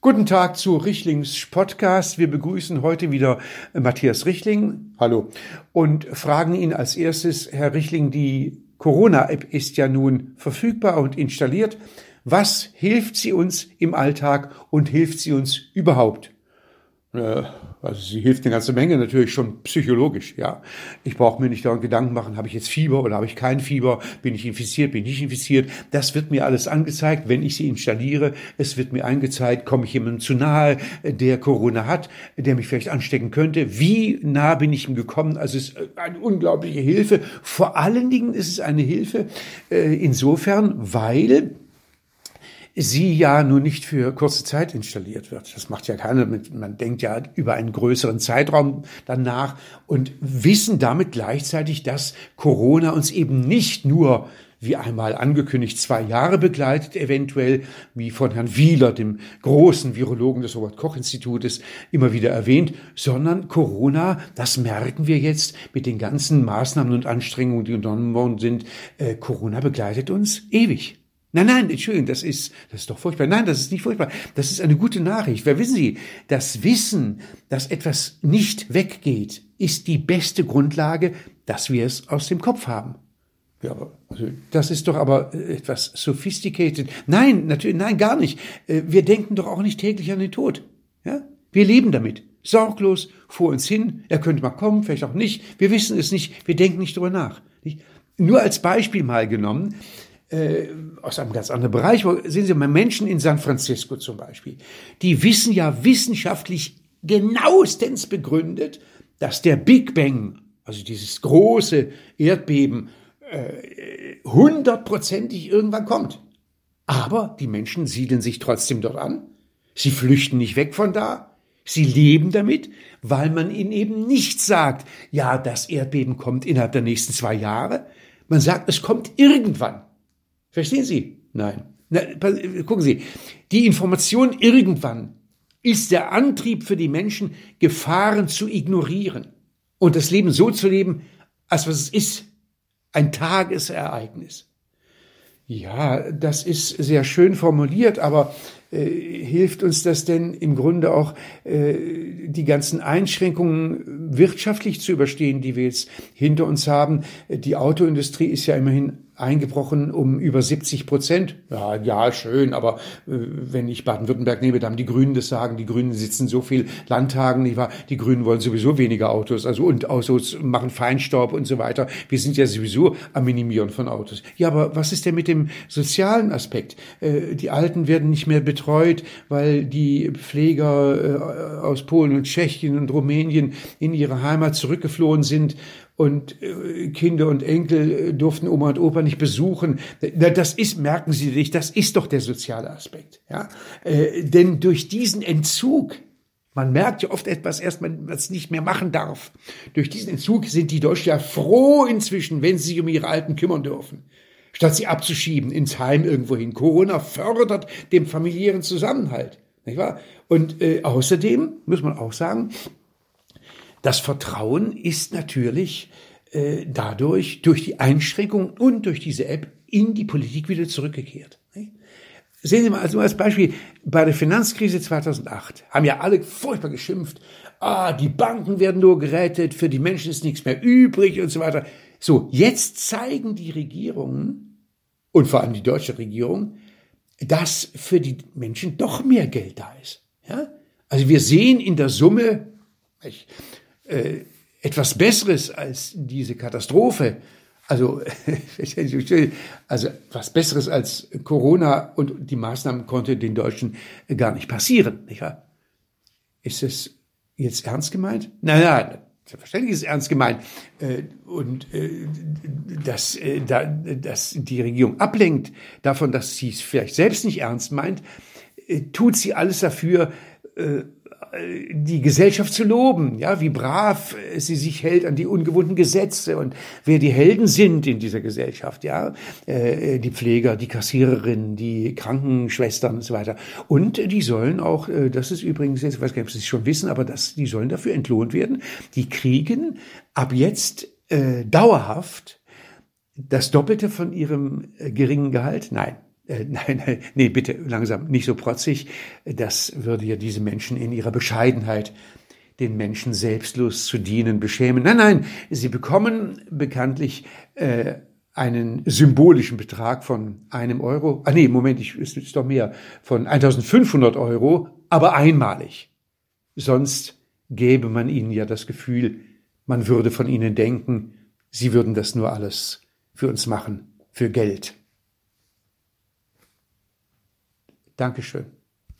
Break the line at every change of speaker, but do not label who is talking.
Guten Tag zu Richlings Podcast. Wir begrüßen heute wieder Matthias Richling. Hallo. Und fragen ihn als erstes, Herr Richling, die Corona-App ist ja nun verfügbar und installiert. Was hilft sie uns im Alltag und hilft sie uns überhaupt? Äh, also sie hilft eine ganze Menge natürlich schon psychologisch, ja. Ich brauche mir nicht daran Gedanken machen, habe ich jetzt Fieber oder habe ich kein Fieber, bin ich infiziert, bin ich nicht infiziert. Das wird mir alles angezeigt, wenn ich sie installiere. Es wird mir angezeigt, komme ich jemandem zu nahe, der Corona hat, der mich vielleicht anstecken könnte. Wie nah bin ich ihm gekommen? Also es ist eine unglaubliche Hilfe. Vor allen Dingen ist es eine Hilfe äh, insofern, weil sie ja nur nicht für kurze Zeit installiert wird. Das macht ja keiner. Man denkt ja über einen größeren Zeitraum danach und wissen damit gleichzeitig, dass Corona uns eben nicht nur wie einmal angekündigt, zwei Jahre begleitet, eventuell, wie von Herrn Wieler, dem großen Virologen des Robert-Koch-Institutes, immer wieder erwähnt, sondern Corona, das merken wir jetzt mit den ganzen Maßnahmen und Anstrengungen, die unternommen worden sind, äh, Corona begleitet uns ewig. Nein, nein, Entschuldigung, das ist, das ist doch furchtbar. Nein, das ist nicht furchtbar. Das ist eine gute Nachricht. Wer wissen Sie, das Wissen, dass etwas nicht weggeht, ist die beste Grundlage, dass wir es aus dem Kopf haben. Ja, aber, also, das ist doch aber äh, etwas sophisticated. Nein, natürlich, nein, gar nicht. Äh, wir denken doch auch nicht täglich an den Tod. Ja? Wir leben damit. Sorglos vor uns hin. Er könnte mal kommen, vielleicht auch nicht. Wir wissen es nicht. Wir denken nicht drüber nach. Nur als Beispiel mal genommen äh, aus einem ganz anderen Bereich. Sehen Sie mal Menschen in San Francisco zum Beispiel. Die wissen ja wissenschaftlich genauestens begründet, dass der Big Bang, also dieses große Erdbeben, äh, hundertprozentig irgendwann kommt. Aber die Menschen siedeln sich trotzdem dort an. Sie flüchten nicht weg von da. Sie leben damit, weil man ihnen eben nicht sagt, ja, das Erdbeben kommt innerhalb der nächsten zwei Jahre. Man sagt, es kommt irgendwann. Verstehen Sie? Nein. Na, gucken Sie, die Information irgendwann ist der Antrieb für die Menschen, Gefahren zu ignorieren und das Leben so zu leben, als was es ist. Ein Tagesereignis. Ja, das ist sehr schön formuliert, aber äh, hilft uns das denn im Grunde auch, äh, die ganzen Einschränkungen wirtschaftlich zu überstehen, die wir jetzt hinter uns haben? Die Autoindustrie ist ja immerhin eingebrochen um über 70 Prozent. Ja, ja, schön, aber äh, wenn ich Baden-Württemberg nehme, dann haben die Grünen das sagen. Die Grünen sitzen so viel Landtagen, nicht wahr? Die Grünen wollen sowieso weniger Autos, also und Autos machen Feinstaub und so weiter. Wir sind ja sowieso am Minimieren von Autos. Ja, aber was ist denn mit dem sozialen Aspekt? Äh, die Alten werden nicht mehr betreut, weil die Pfleger äh, aus Polen und Tschechien und Rumänien in ihre Heimat zurückgeflohen sind und äh, Kinder und Enkel äh, durften Oma und Opa nicht besuchen. Das ist, merken Sie sich, das ist doch der soziale Aspekt. Ja? Äh, denn durch diesen Entzug, man merkt ja oft etwas erst, man es nicht mehr machen darf. Durch diesen Entzug sind die Deutschen ja froh inzwischen, wenn sie sich um ihre Alten kümmern dürfen. Statt sie abzuschieben ins Heim irgendwohin. Corona fördert den familiären Zusammenhalt. Nicht wahr? Und äh, außerdem muss man auch sagen, das Vertrauen ist natürlich äh, dadurch, durch die Einschränkung und durch diese App in die Politik wieder zurückgekehrt. Sehen Sie mal also als Beispiel, bei der Finanzkrise 2008 haben ja alle furchtbar geschimpft, ah, die Banken werden nur gerettet, für die Menschen ist nichts mehr übrig und so weiter. So, jetzt zeigen die Regierungen und vor allem die deutsche Regierung, dass für die Menschen doch mehr Geld da ist. Ja? Also wir sehen in der Summe, ich, äh, etwas Besseres als diese Katastrophe, also, also was Besseres als Corona und die Maßnahmen konnte den Deutschen gar nicht passieren. Nicht wahr? Ist es jetzt ernst gemeint? Nein, nein, selbstverständlich ist es ernst gemeint. Äh, und äh, dass, dass die Regierung ablenkt davon, dass sie es vielleicht selbst nicht ernst meint, tut sie alles dafür, die Gesellschaft zu loben, ja, wie brav sie sich hält an die ungewohnten Gesetze und wer die Helden sind in dieser Gesellschaft, ja, äh, die Pfleger, die Kassiererinnen, die Krankenschwestern und so weiter. Und die sollen auch, äh, das ist übrigens, ich weiß gar nicht, ob Sie es schon wissen, aber das, die sollen dafür entlohnt werden. Die kriegen ab jetzt äh, dauerhaft das Doppelte von ihrem äh, geringen Gehalt. Nein, Äh, nein, nein, nee, bitte langsam, nicht so protzig. Das würde ja diese Menschen in ihrer Bescheidenheit den Menschen selbstlos zu dienen, beschämen. Nein, nein, sie bekommen bekanntlich äh, einen symbolischen Betrag von einem Euro. Ah nee, Moment, ich, es ist doch mehr, von 1500 Euro, aber einmalig. Sonst gäbe man ihnen ja das Gefühl, man würde von ihnen denken, sie würden das nur alles für uns machen, für Geld. Dankeschön.